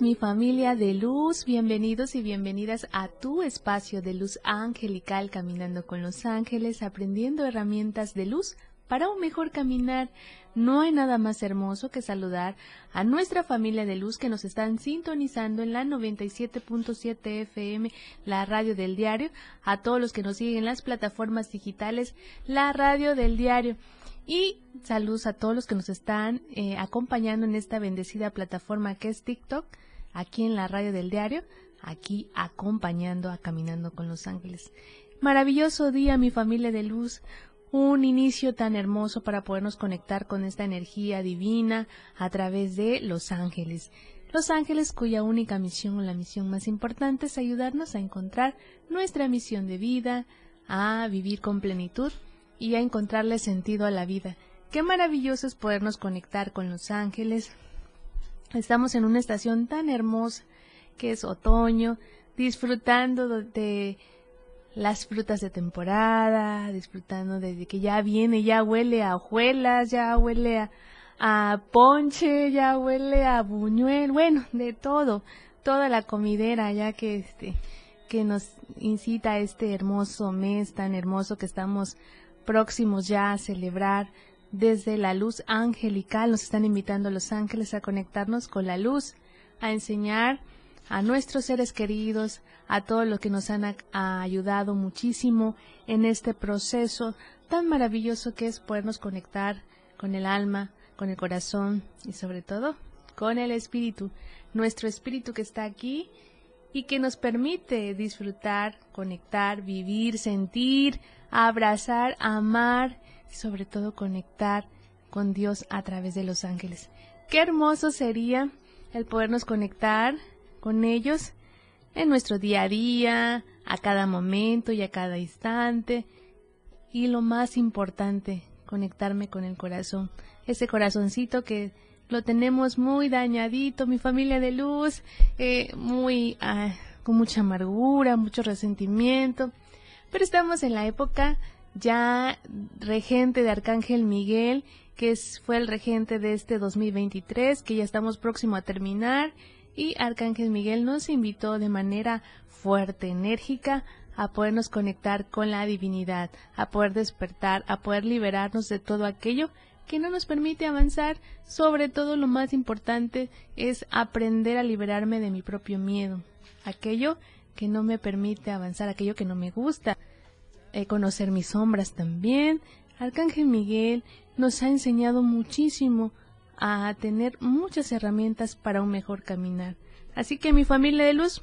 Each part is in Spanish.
Mi familia de luz. Bienvenidos y bienvenidas a tu espacio de luz angelical, caminando con los ángeles, aprendiendo herramientas de luz para un mejor caminar. No hay nada más hermoso que saludar a nuestra familia de luz que nos están sintonizando en la 97.7 FM, la radio del diario, a todos los que nos siguen en las plataformas digitales, la radio del diario. Y saludos a todos los que nos están eh, acompañando en esta bendecida plataforma que es TikTok, aquí en la radio del diario, aquí acompañando a Caminando con los Ángeles. Maravilloso día, mi familia de luz. Un inicio tan hermoso para podernos conectar con esta energía divina a través de los ángeles. Los ángeles cuya única misión o la misión más importante es ayudarnos a encontrar nuestra misión de vida, a vivir con plenitud y a encontrarle sentido a la vida. Qué maravilloso es podernos conectar con los ángeles. Estamos en una estación tan hermosa que es otoño, disfrutando de las frutas de temporada, disfrutando de que ya viene, ya huele a hojuelas, ya huele a, ponche, ya huele a buñuel, bueno, de todo, toda la comidera ya que este que nos incita a este hermoso mes tan hermoso que estamos próximos ya a celebrar desde la luz angelical. Nos están invitando los ángeles a conectarnos con la luz, a enseñar a nuestros seres queridos, a todos los que nos han ayudado muchísimo en este proceso tan maravilloso que es podernos conectar con el alma, con el corazón y sobre todo con el espíritu, nuestro espíritu que está aquí y que nos permite disfrutar, conectar, vivir, sentir, abrazar, amar y sobre todo conectar con Dios a través de los ángeles. Qué hermoso sería el podernos conectar con ellos en nuestro día a día, a cada momento y a cada instante. Y lo más importante, conectarme con el corazón, ese corazoncito que lo tenemos muy dañadito, mi familia de luz, eh, muy ah, con mucha amargura, mucho resentimiento. Pero estamos en la época ya regente de Arcángel Miguel, que es, fue el regente de este 2023, que ya estamos próximo a terminar. Y Arcángel Miguel nos invitó de manera fuerte, enérgica, a podernos conectar con la divinidad, a poder despertar, a poder liberarnos de todo aquello que no nos permite avanzar. Sobre todo lo más importante es aprender a liberarme de mi propio miedo, aquello que no me permite avanzar, aquello que no me gusta, eh, conocer mis sombras también. Arcángel Miguel nos ha enseñado muchísimo a tener muchas herramientas para un mejor caminar. Así que mi familia de luz,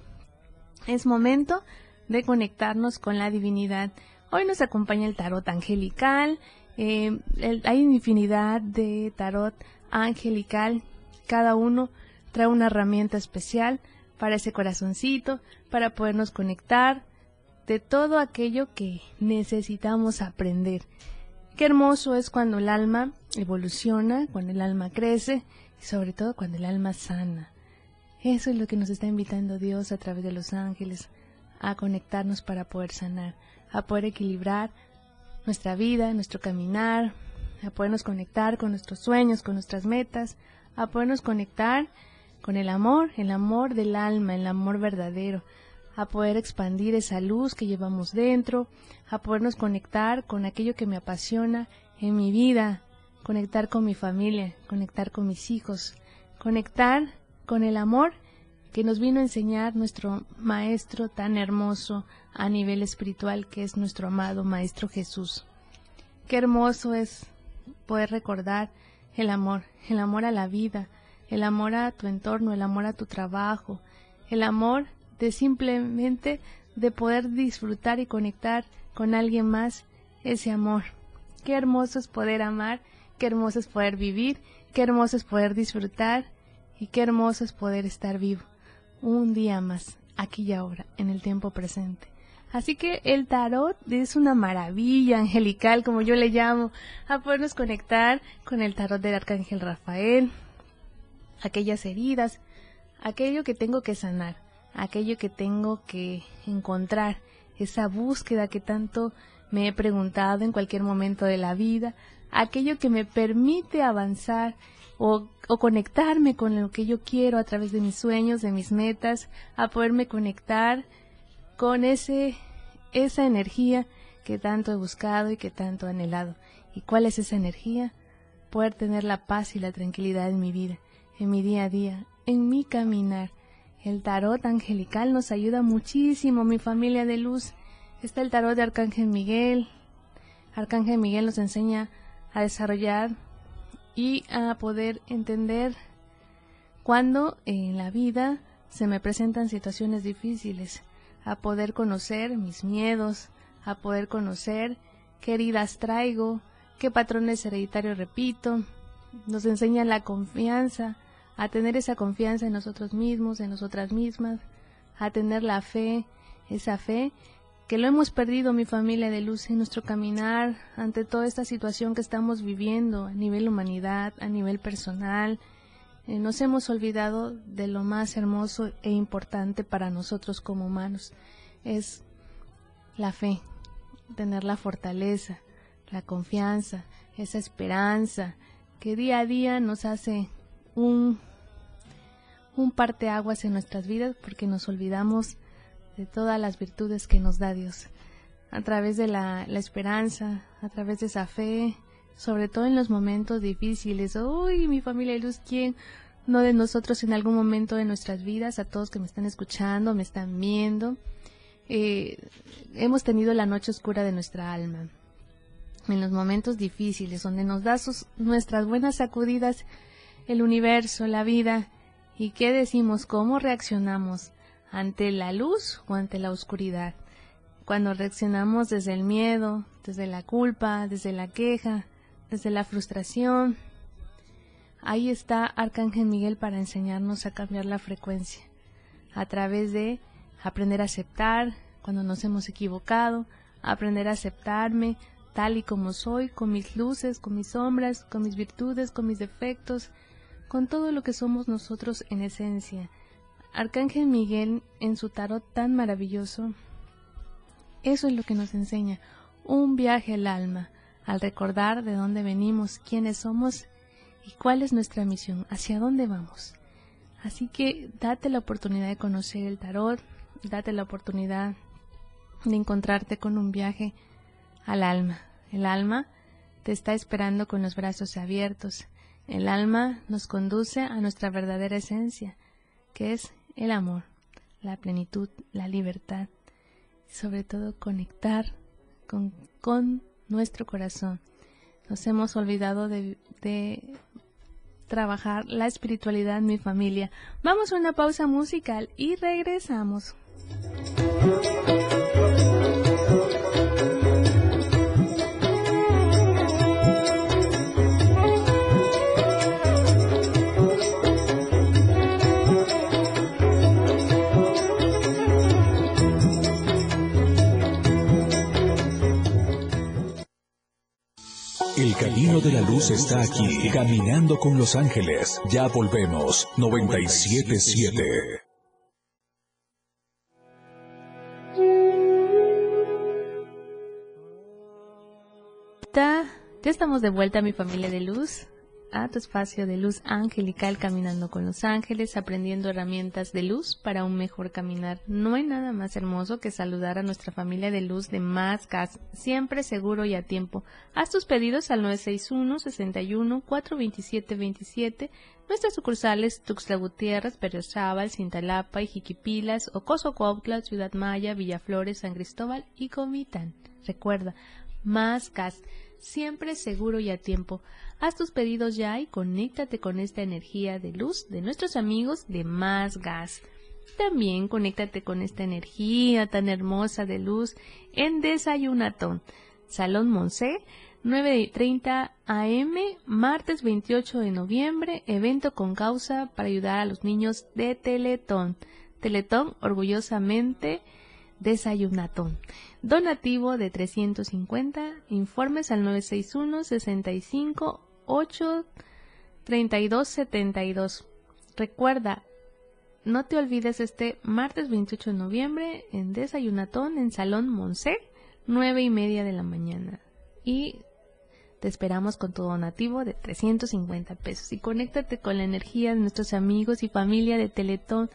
es momento de conectarnos con la divinidad. Hoy nos acompaña el tarot angelical, eh, hay infinidad de tarot angelical, cada uno trae una herramienta especial para ese corazoncito, para podernos conectar de todo aquello que necesitamos aprender. Qué hermoso es cuando el alma evoluciona, cuando el alma crece y sobre todo cuando el alma sana. Eso es lo que nos está invitando Dios a través de los ángeles, a conectarnos para poder sanar, a poder equilibrar nuestra vida, nuestro caminar, a podernos conectar con nuestros sueños, con nuestras metas, a podernos conectar con el amor, el amor del alma, el amor verdadero, a poder expandir esa luz que llevamos dentro, a podernos conectar con aquello que me apasiona en mi vida, conectar con mi familia, conectar con mis hijos, conectar con el amor que nos vino a enseñar nuestro Maestro tan hermoso a nivel espiritual que es nuestro amado Maestro Jesús. Qué hermoso es poder recordar el amor, el amor a la vida, el amor a tu entorno, el amor a tu trabajo, el amor de simplemente de poder disfrutar y conectar con alguien más ese amor. Qué hermoso es poder amar, qué hermoso es poder vivir qué hermoso es poder disfrutar y qué hermoso es poder estar vivo un día más, aquí y ahora, en el tiempo presente. Así que el tarot es una maravilla angelical, como yo le llamo, a podernos conectar con el tarot del arcángel Rafael, aquellas heridas, aquello que tengo que sanar, aquello que tengo que encontrar, esa búsqueda que tanto me he preguntado en cualquier momento de la vida, aquello que me permite avanzar o, conectarme con lo que yo quiero a través de mis sueños, de mis metas, a poderme conectar con ese, esa energía que tanto he buscado y que tanto he anhelado. ¿Y cuál es esa energía? Poder tener la paz y la tranquilidad en mi vida, en mi día a día, en mi caminar. El tarot angelical nos ayuda muchísimo, mi familia de luz. Está el tarot de Arcángel Miguel. Arcángel Miguel nos enseña a desarrollar y a poder entender cuando en la vida se me presentan situaciones difíciles, a poder conocer mis miedos, a poder conocer qué heridas traigo, qué patrones hereditarios repito, nos enseña la confianza, a tener esa confianza en nosotros mismos, en nosotras mismas, a tener la fe, esa fe que lo hemos perdido mi familia de luz en nuestro caminar ante toda esta situación que estamos viviendo a nivel humanidad, a nivel personal. Eh, nos hemos olvidado de lo más hermoso e importante para nosotros como humanos. Es la fe, tener la fortaleza, la confianza, esa esperanza que día a día nos hace un, un parteaguas en nuestras vidas porque nos olvidamos de todas las virtudes que nos da Dios, a través de la, esperanza, a través de esa fe, sobre todo en los momentos difíciles. Uy, mi familia de luz, ¿quién? No de nosotros en algún momento de nuestras vidas, a todos que me están escuchando, me están viendo. Eh, hemos tenido la noche oscura de nuestra alma. En los momentos difíciles, donde nos da sus, nuestras buenas sacudidas el universo, la vida, y qué decimos, cómo reaccionamos ante la luz o ante la oscuridad. Cuando reaccionamos desde el miedo, desde la culpa, desde la queja, desde la frustración, ahí está Arcángel Miguel para enseñarnos a cambiar la frecuencia, a través de aprender a aceptar cuando nos hemos equivocado, aprender a aceptarme tal y como soy, con mis luces, con mis sombras, con mis virtudes, con mis defectos, con todo lo que somos nosotros en esencia Arcángel Miguel en su tarot tan maravilloso, eso es lo que nos enseña, un viaje al alma, al recordar de dónde venimos, quiénes somos y cuál es nuestra misión, hacia dónde vamos. Así que date la oportunidad de conocer el tarot, date la oportunidad de encontrarte con un viaje al alma. El alma te está esperando con los brazos abiertos. El alma nos conduce a nuestra verdadera esencia, que es el amor, la plenitud, la libertad, sobre todo conectar con, con nuestro corazón. Nos hemos olvidado de, de trabajar la espiritualidad en mi familia. Vamos a una pausa musical y regresamos. Camino de la luz está aquí, caminando con los ángeles. Ya volvemos, 977. Ya estamos de vuelta, mi familia de luz a tu espacio de luz angelical caminando con los ángeles, aprendiendo herramientas de luz para un mejor caminar. No hay nada más hermoso que saludar a nuestra familia de luz de más gas, siempre seguro y a tiempo. Haz tus pedidos al 961 61 427 27, nuestras sucursales Tuxtla Gutiérrez, Berriozábal, Cintalapa, Ijiquipilas, Ocoso Cuautla, Ciudad Maya, Villaflores, San Cristóbal y Comitán. Recuerda, más gas siempre seguro y a tiempo. Haz tus pedidos ya y conéctate con esta energía de luz de nuestros amigos de Más Gas. También conéctate con esta energía tan hermosa de luz en Desayunatón. Salón Monse, 9.30 am, martes 28 de noviembre, evento con causa para ayudar a los niños de Teletón. Teletón, orgullosamente, desayunatón. Donativo de 350, informes al 961 65 8 32 72. Recuerda, no te olvides este martes 28 de noviembre en Desayunatón en Salón Monse, 9 y media de la mañana. Y te esperamos con tu donativo de 350 pesos. Y conéctate con la energía de nuestros amigos y familia de Teletón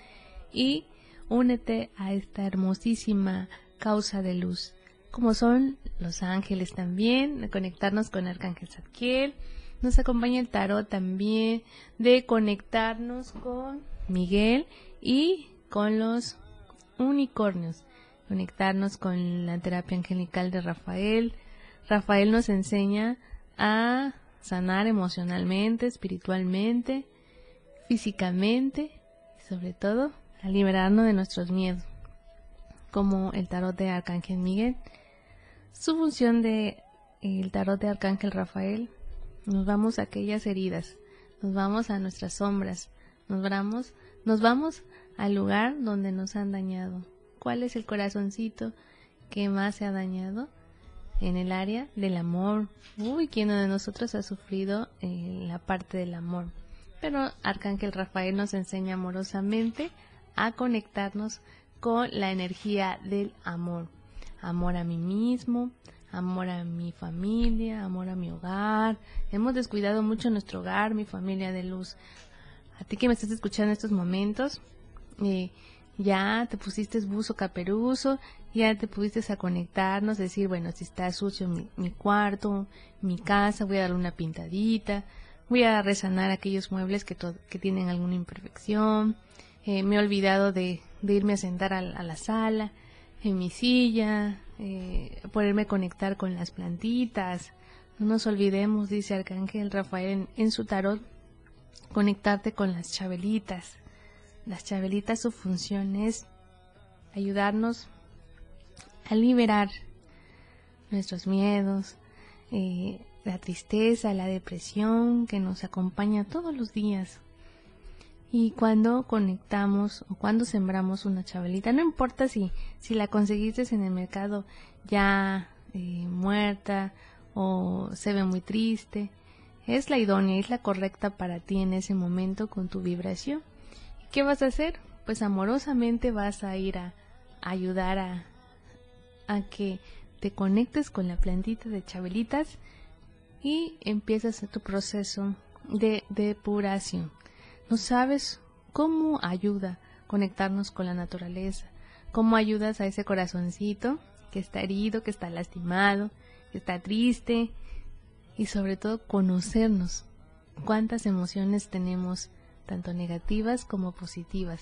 y únete a esta hermosísima causa de luz. Como son los ángeles también, conectarnos con Arcángel Zadkiel. Nos acompaña el tarot también, de conectarnos con Miguel y con los unicornios, conectarnos con la terapia angelical de Rafael. Rafael nos enseña a sanar emocionalmente, espiritualmente, físicamente y sobre todo a liberarnos de nuestros miedos, como el tarot de Arcángel Miguel. Su función de el tarot de Arcángel Rafael, nos vamos a aquellas heridas, nos vamos a nuestras sombras, nos vamos, nos vamos al lugar donde nos han dañado. ¿Cuál es el corazoncito que más se ha dañado? En el área del amor. Uy, ¿quién de nosotros ha sufrido en la parte del amor? Pero Arcángel Rafael nos enseña amorosamente a conectarnos con la energía del amor. Amor a mí mismo, amor a mi familia, amor a mi hogar. Hemos descuidado mucho nuestro hogar, mi familia de luz a ti que me estás escuchando en estos momentos, eh, ya te pusiste buzo caperuso, ya te pudiste a conectarnos, decir, bueno, si está sucio mi, cuarto, mi casa, voy a darle una pintadita, voy a resanar aquellos muebles que, tienen alguna imperfección, eh, me he olvidado de, irme a sentar a, la sala, en mi silla, eh, poderme conectar con las plantitas. No nos olvidemos, dice Arcángel Rafael en su tarot, conectarte con las chabelitas. Las chabelitas su función es ayudarnos a liberar nuestros miedos, eh, la tristeza, la depresión que nos acompaña todos los días. Y cuando conectamos o cuando sembramos una chabelita, no importa si, si la conseguiste en el mercado ya eh, muerta o se ve muy triste, es la idónea, es la correcta para ti en ese momento con tu vibración. ¿Y qué vas a hacer? Pues amorosamente vas a ir a, ayudar a, a que te conectes con la plantita de chabelitas y empiezas tu proceso de depuración. No sabes cómo ayuda conectarnos con la naturaleza, cómo ayudas a ese corazoncito que está herido, que está lastimado, que está triste, y sobre todo conocernos cuántas emociones tenemos, tanto negativas como positivas,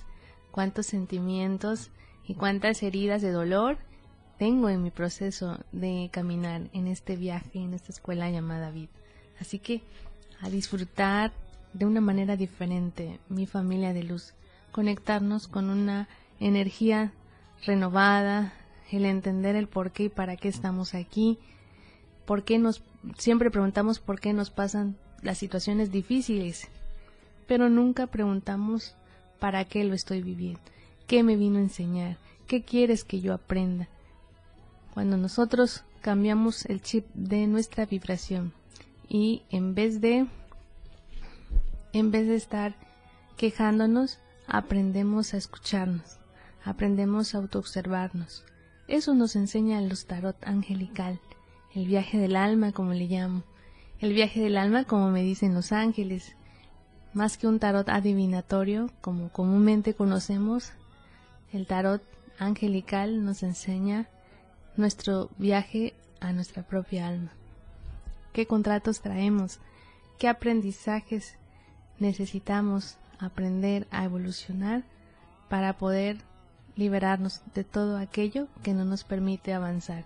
cuántos sentimientos y cuántas heridas de dolor tengo en mi proceso de caminar en este viaje, en esta escuela llamada vida. Así que a disfrutar de una manera diferente mi familia de luz, conectarnos con una energía renovada, el entender el por qué y para qué estamos aquí, por qué nos siempre preguntamos por qué nos pasan las situaciones difíciles, pero nunca preguntamos para qué lo estoy viviendo, qué me vino a enseñar, qué quieres que yo aprenda. Cuando nosotros cambiamos el chip de nuestra vibración y en vez de en vez de estar quejándonos, aprendemos a escucharnos, aprendemos a autoobservarnos. Eso nos enseña los tarot angelical el viaje del alma, como le llamo. El viaje del alma, como me dicen los ángeles. Más que un tarot adivinatorio, como comúnmente conocemos, el tarot angelical nos enseña nuestro viaje a nuestra propia alma. ¿Qué contratos traemos? ¿Qué aprendizajes necesitamos aprender a evolucionar para poder liberarnos de todo aquello que no nos permite avanzar?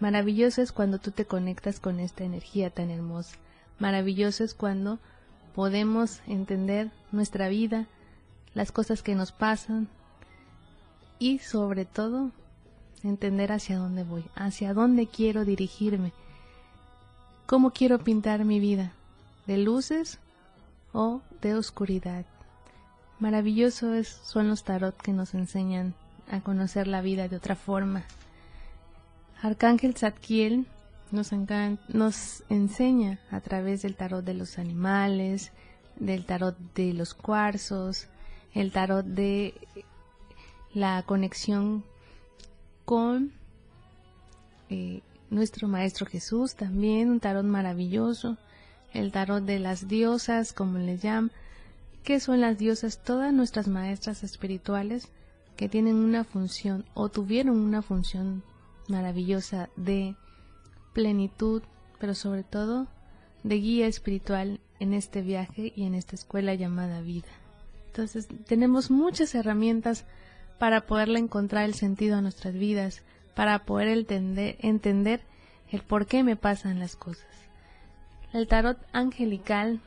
Maravilloso es cuando tú te conectas con esta energía tan hermosa. Maravilloso es cuando podemos entender nuestra vida, las cosas que nos pasan y sobre todo entender hacia dónde voy, hacia dónde quiero dirigirme. ¿Cómo quiero pintar mi vida? ¿De luces o de oscuridad? Maravilloso es, son los tarot que nos enseñan a conocer la vida de otra forma. Arcángel Zadkiel nos, nos enseña a través del tarot de los animales, del tarot de los cuarzos, el tarot de la conexión con eh, nuestro Maestro Jesús, también un tarot maravilloso, el tarot de las diosas, como les llaman, que son las diosas, todas nuestras maestras espirituales que tienen una función o tuvieron una función maravillosa de plenitud, pero sobre todo de guía espiritual en este viaje y en esta escuela llamada vida. Entonces tenemos muchas herramientas para poderle encontrar el sentido a nuestras vidas, para poder entender, entender el por qué me pasan las cosas. El tarot angelical,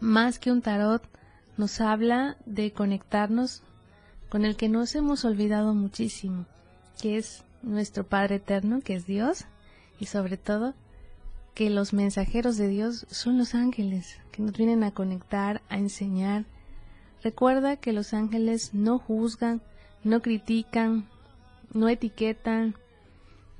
más que un tarot, nos habla de conectarnos con el que nos hemos olvidado muchísimo, que es nuestro Padre Eterno, que es Dios, y sobre todo que los mensajeros de Dios son los ángeles, que nos vienen a conectar, a enseñar. Recuerda que los ángeles no juzgan, no critican, no etiquetan,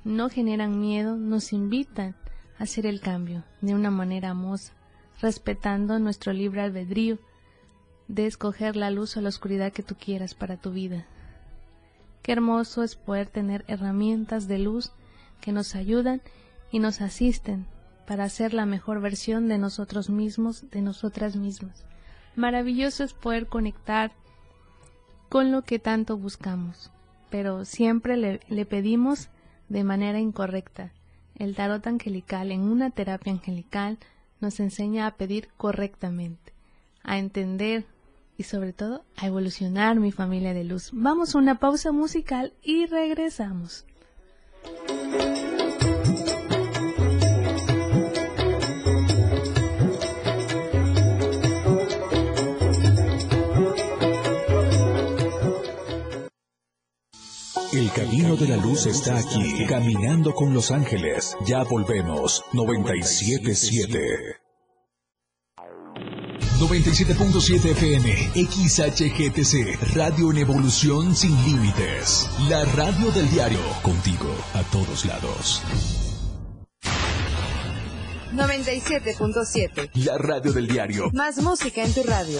no generan miedo, nos invitan hacer el cambio de una manera amosa, respetando nuestro libre albedrío de escoger la luz o la oscuridad que tú quieras para tu vida. Qué hermoso es poder tener herramientas de luz que nos ayudan y nos asisten para ser la mejor versión de nosotros mismos, de nosotras mismas. Maravilloso es poder conectar con lo que tanto buscamos, pero siempre le, pedimos de manera incorrecta. El tarot angelical en una terapia angelical nos enseña a pedir correctamente, a entender y sobre todo a evolucionar mi familia de luz. Vamos a una pausa musical y regresamos. El camino de la luz está aquí, caminando con los ángeles. Ya volvemos, 977. 97.7 FM, XHGTC, Radio en Evolución Sin Límites. La radio del diario, contigo a todos lados. 97.7. La radio del diario. Más música en tu radio.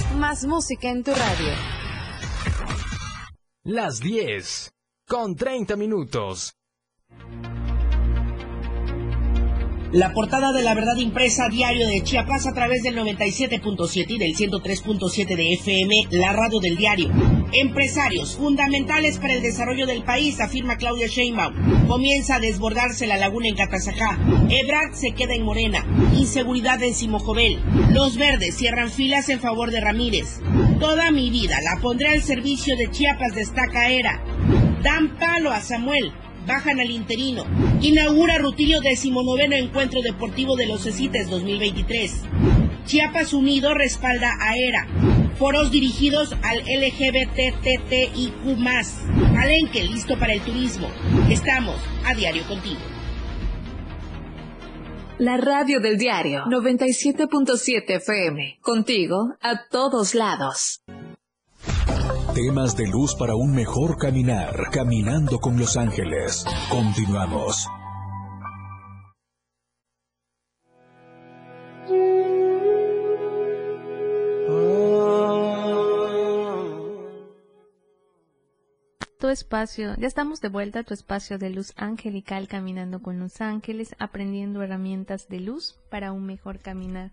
Más música en tu radio. Las 10, con 30 minutos. La portada de la verdad impresa diario de Chiapas a través del 97.7 y del 103.7 de FM, la radio del diario. Empresarios fundamentales para el desarrollo del país, afirma Claudia Sheinbaum. Comienza a desbordarse la laguna en Catazajá. Ebrard se queda en Morena. Inseguridad en Simojovel. Los verdes cierran filas en favor de Ramírez. Toda mi vida la pondré al servicio de Chiapas, destaca Era. Dan palo a Samuel bajan al interino. Inaugura Rutilio decimonoveno encuentro deportivo de los CECITES 2023. Chiapas Unido respalda a ERA. Foros dirigidos al LGBTTIQ+. Alenque, listo para el turismo. Estamos a diario contigo. La radio del diario 97.7 FM. Contigo a todos lados. Temas de luz para un mejor caminar. Caminando con los ángeles. Continuamos. Espacio, ya estamos de vuelta a tu espacio de luz angelical caminando con los ángeles, aprendiendo herramientas de luz para un mejor caminar.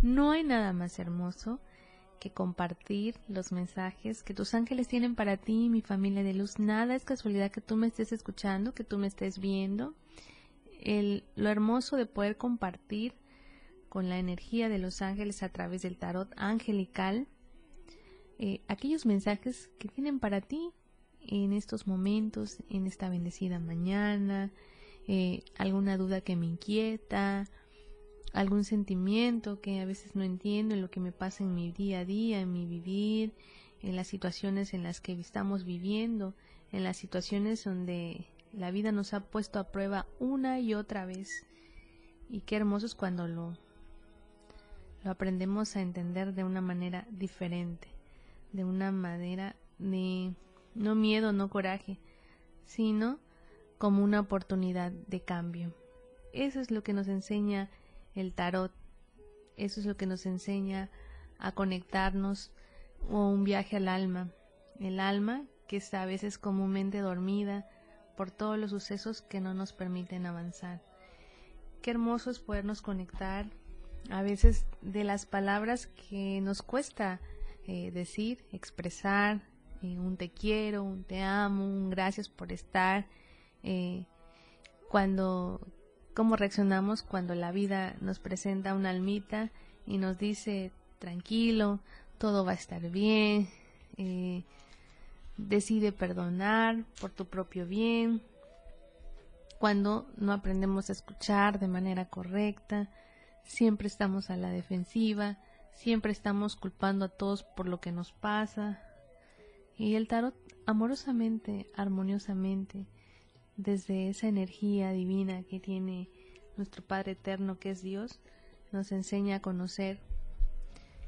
No hay nada más hermoso que compartir los mensajes que tus ángeles tienen para ti, mi familia de luz. Nada es casualidad que tú me estés escuchando, que tú me estés viendo. El, lo hermoso de poder compartir con la energía de los ángeles a través del tarot angelical, eh, aquellos mensajes que tienen para ti en estos momentos, en esta bendecida mañana, eh, alguna duda que me inquieta, algún sentimiento que a veces no entiendo en lo que me pasa en mi día a día, en mi vivir, en las situaciones en las que estamos viviendo, en las situaciones donde la vida nos ha puesto a prueba una y otra vez. Y qué hermoso es cuando lo, lo aprendemos a entender de una manera diferente, de una manera de no miedo, no coraje, sino como una oportunidad de cambio. Eso es lo que nos enseña el tarot, eso es lo que nos enseña a conectarnos o un viaje al alma. El alma que está a veces comúnmente dormida por todos los sucesos que no nos permiten avanzar. Qué hermoso es podernos conectar a veces de las palabras que nos cuesta eh, decir, expresar, eh, un te quiero, un te amo, un gracias por estar, eh, cuando, cómo reaccionamos cuando la vida nos presenta una almita y nos dice tranquilo, todo va a estar bien, eh, decide perdonar por tu propio bien, cuando no aprendemos a escuchar de manera correcta, siempre estamos a la defensiva, siempre estamos culpando a todos por lo que nos pasa. Y el tarot amorosamente, armoniosamente, desde esa energía divina que tiene nuestro Padre Eterno que es Dios, nos enseña a conocer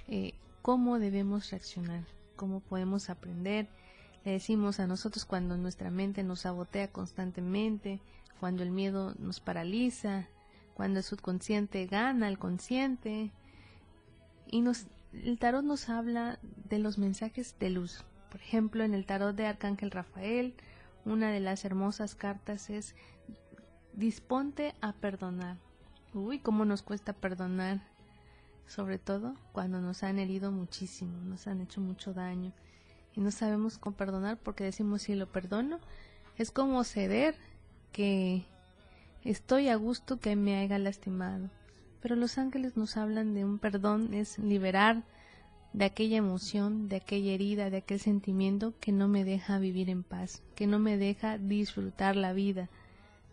eh, cómo debemos reaccionar, cómo podemos aprender. Le decimos a nosotros cuando nuestra mente nos sabotea constantemente, cuando el miedo nos paraliza, cuando el subconsciente gana al consciente. Y nos, el tarot nos habla de los mensajes de luz. Por ejemplo, en el tarot de Arcángel Rafael, una de las hermosas cartas es disponte a perdonar. Uy, cómo nos cuesta perdonar sobre todo cuando nos han herido muchísimo, nos han hecho mucho daño y no sabemos cómo perdonar porque decimos si lo perdono es como ceder que estoy a gusto que me haya lastimado. Pero los ángeles nos hablan de un perdón, es liberar de aquella emoción, de aquella herida, de aquel sentimiento que no me deja vivir en paz, que no me deja disfrutar la vida,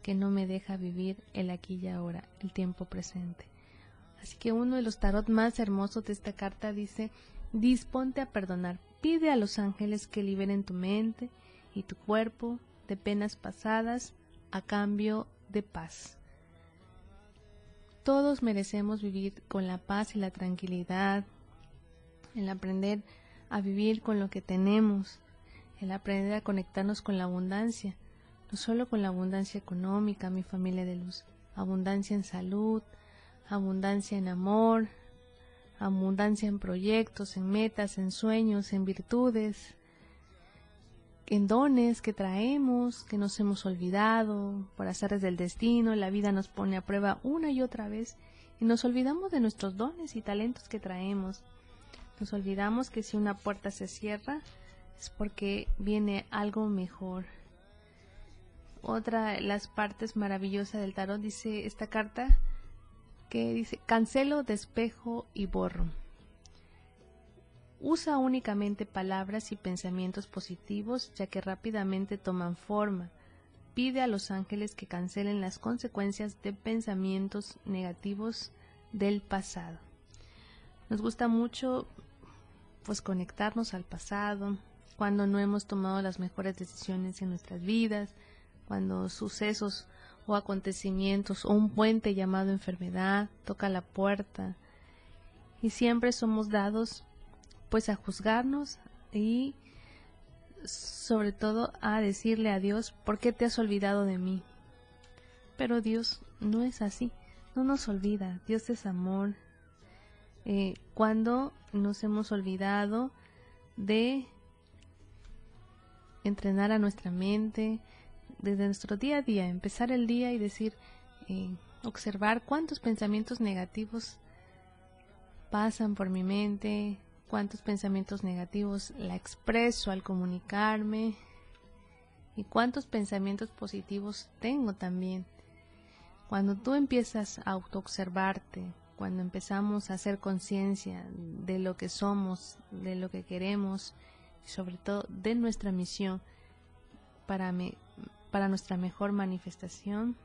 que no me deja vivir el aquí y ahora, el tiempo presente. Así que uno de los tarot más hermosos de esta carta dice, disponte a perdonar, pide a los ángeles que liberen tu mente y tu cuerpo de penas pasadas a cambio de paz. Todos merecemos vivir con la paz y la tranquilidad, el aprender a vivir con lo que tenemos, el aprender a conectarnos con la abundancia, no solo con la abundancia económica, mi familia de luz, abundancia en salud, abundancia en amor, abundancia en proyectos, en metas, en sueños, en virtudes, en dones que traemos, que nos hemos olvidado por azares del destino, la vida nos pone a prueba una y otra vez y nos olvidamos de nuestros dones y talentos que traemos. Nos olvidamos que si una puerta se cierra es porque viene algo mejor. Otra de las partes maravillosas del tarot dice esta carta, que dice cancelo, despejo y borro. Usa únicamente palabras y pensamientos positivos ya que rápidamente toman forma. Pide a los ángeles que cancelen las consecuencias de pensamientos negativos del pasado. Nos gusta mucho pues conectarnos al pasado, cuando no hemos tomado las mejores decisiones en nuestras vidas, cuando sucesos o acontecimientos o un puente llamado enfermedad toca la puerta y siempre somos dados pues a juzgarnos y sobre todo a decirle a Dios ¿por qué te has olvidado de mí? Pero Dios no es así, no nos olvida, Dios es amor. Eh, cuando nos hemos olvidado de entrenar a nuestra mente, desde nuestro día a día, empezar el día y decir, eh, observar cuántos pensamientos negativos pasan por mi mente, cuántos pensamientos negativos la expreso al comunicarme y cuántos pensamientos positivos tengo también. Cuando tú empiezas a autoobservarte, cuando empezamos a hacer conciencia de lo que somos, de lo que queremos, sobre todo de nuestra misión para, para nuestra mejor manifestación,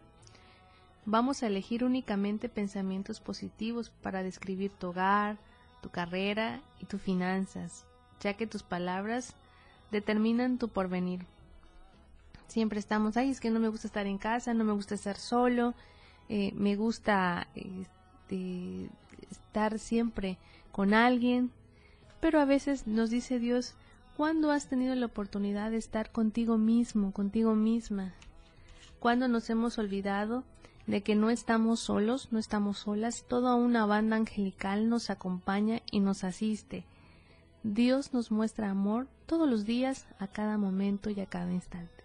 vamos a elegir únicamente pensamientos positivos para describir tu hogar, tu carrera y tus finanzas, ya que tus palabras determinan tu porvenir. Siempre estamos, ay, es que no me gusta estar en casa, no me gusta estar solo, eh, me gusta este, estar siempre con alguien, pero a veces nos dice Dios, ¿cuándo has tenido la oportunidad de estar contigo mismo, contigo misma? ¿Cuándo nos hemos olvidado de que no estamos solos, no estamos solas? Toda una banda angelical nos acompaña y nos asiste. Dios nos muestra amor todos los días, a cada momento y a cada instante.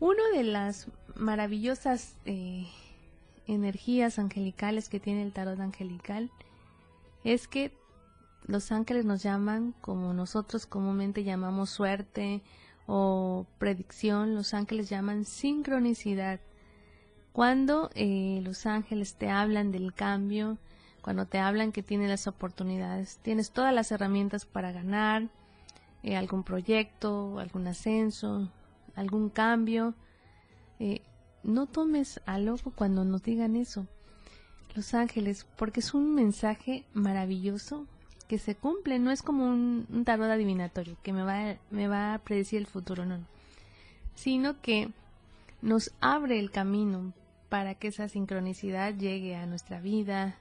Una de las maravillosas eh, energías angelicales que tiene el tarot angelical es que los ángeles nos llaman como nosotros comúnmente llamamos suerte o predicción, los ángeles llaman sincronicidad. Cuando eh, los ángeles te hablan del cambio, cuando te hablan que tienes las oportunidades, tienes todas las herramientas para ganar eh, algún proyecto, algún ascenso, algún cambio, eh, no tomes a loco cuando nos digan eso, los ángeles, porque es un mensaje maravilloso que se cumple, no es como un, tarot adivinatorio que me va, me va a predecir el futuro, no, sino que nos abre el camino para que esa sincronicidad llegue a nuestra vida.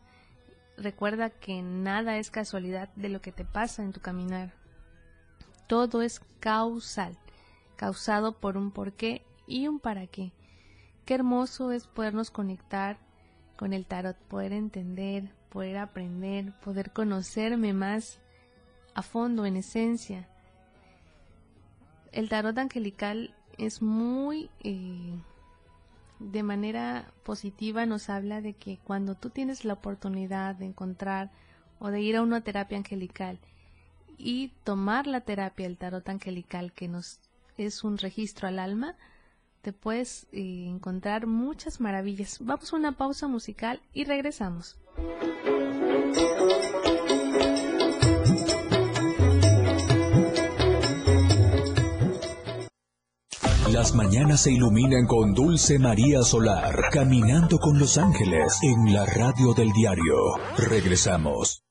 Recuerda que nada es casualidad de lo que te pasa en tu caminar. Todo es causal, causado por un porqué y un para qué. Qué hermoso es podernos conectar con el tarot, poder entender, poder aprender, poder conocerme más a fondo, en esencia. El tarot angelical es muy, eh, de manera positiva, nos habla de que cuando tú tienes la oportunidad de encontrar o de ir a una terapia angelical y tomar la terapia del tarot angelical que nos es un registro al alma, te puedes eh, encontrar muchas maravillas. Vamos a una pausa musical y regresamos. Las mañanas se iluminan con Dulce María Solar, caminando con los ángeles en la radio del diario. Regresamos.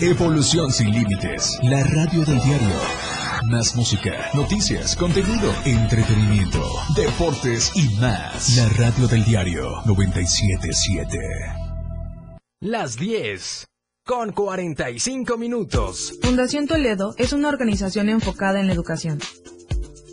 Evolución sin límites, la radio del diario más música, noticias, contenido, entretenimiento, deportes y más. La radio del diario 977. Las 10 con 45 minutos. Fundación Toledo es una organización enfocada en la educación.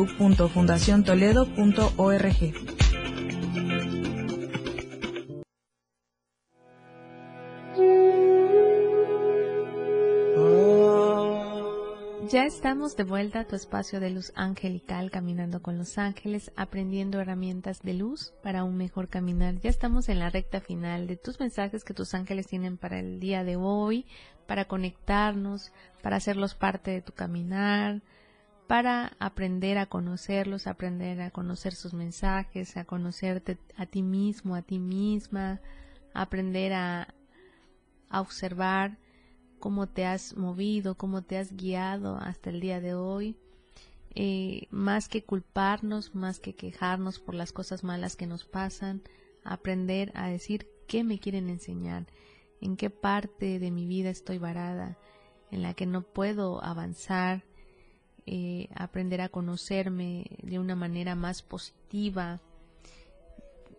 www.fundaciontoledo.org. Ya estamos de vuelta a tu espacio de luz angelical, caminando con los ángeles, aprendiendo herramientas de luz para un mejor caminar. Ya estamos en la recta final de tus mensajes que tus ángeles tienen para el día de hoy, para conectarnos, para hacerlos parte de tu caminar, para aprender a conocerlos, aprender a conocer sus mensajes, a conocerte a ti mismo, a ti misma, aprender a, observar cómo te has movido, cómo te has guiado hasta el día de hoy. Eh, más que culparnos, más que quejarnos por las cosas malas que nos pasan, aprender a decir qué me quieren enseñar, en qué parte de mi vida estoy varada, en la que no puedo avanzar, eh, aprender a conocerme de una manera más positiva,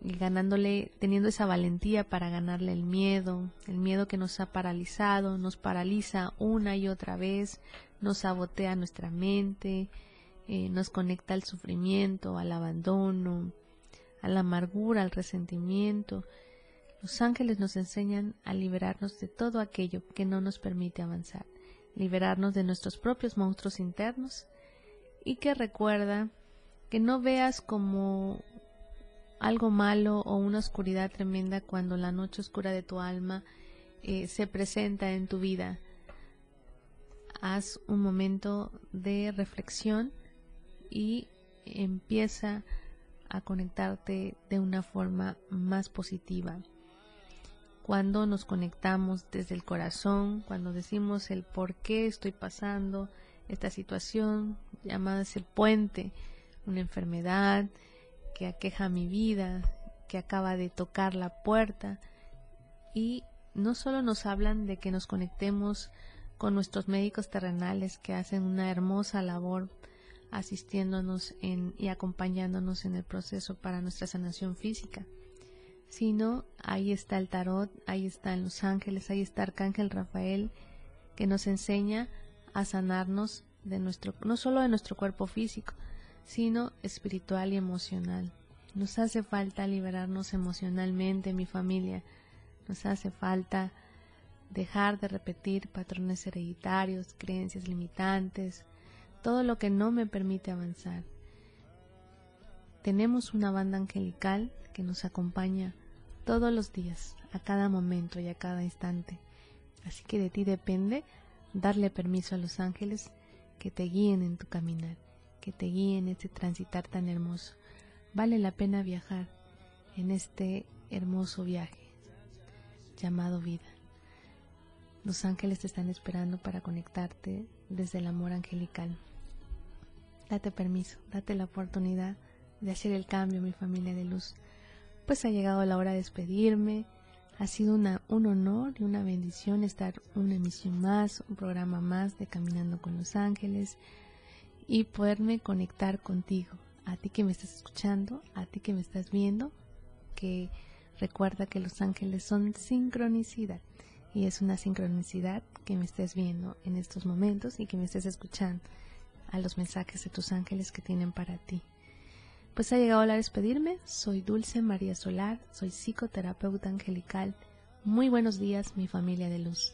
ganándole, teniendo esa valentía para ganarle el miedo, el miedo que nos ha paralizado, nos paraliza una y otra vez, nos sabotea nuestra mente, eh, nos conecta al sufrimiento, al abandono, a la amargura, al resentimiento. Los ángeles nos enseñan a liberarnos de todo aquello que no nos permite avanzar, liberarnos de nuestros propios monstruos internos y que recuerda que no veas como algo malo o una oscuridad tremenda cuando la noche oscura de tu alma eh, se presenta en tu vida. Haz un momento de reflexión y empieza a conectarte de una forma más positiva. Cuando nos conectamos desde el corazón, cuando decimos el por qué estoy pasando esta situación, llamada el puente, una enfermedad que aqueja mi vida, que acaba de tocar la puerta, y no solo nos hablan de que nos conectemos con nuestros médicos terrenales que hacen una hermosa labor asistiéndonos en, y acompañándonos en el proceso para nuestra sanación física, sino ahí está el tarot, ahí están los ángeles, ahí está Arcángel Rafael, que nos enseña a sanarnos de nuestro, no solo de nuestro cuerpo físico, sino espiritual y emocional. Nos hace falta liberarnos emocionalmente, mi familia. Nos hace falta dejar de repetir patrones hereditarios, creencias limitantes, todo lo que no me permite avanzar. Tenemos una banda angelical que nos acompaña todos los días, a cada momento y a cada instante. Así que de ti depende darle permiso a los ángeles que te guíen en tu caminar, que te guíen en este transitar tan hermoso. Vale la pena viajar en este hermoso viaje llamado vida. Los ángeles te están esperando para conectarte desde el amor angelical. Date permiso, date la oportunidad de hacer el cambio, mi familia de luz. Pues ha llegado la hora de despedirme. Ha sido una, un honor y una bendición estar una emisión más, un programa más de Caminando con los Ángeles y poderme conectar contigo, a ti que me estás escuchando, a ti que me estás viendo, que recuerda que los ángeles son sincronicidad y es una sincronicidad que me estés viendo en estos momentos y que me estés escuchando a los mensajes de tus ángeles que tienen para ti. Pues ha llegado la despedirme. Soy Dulce María Solar, soy psicoterapeuta angelical. Muy buenos días, mi familia de luz.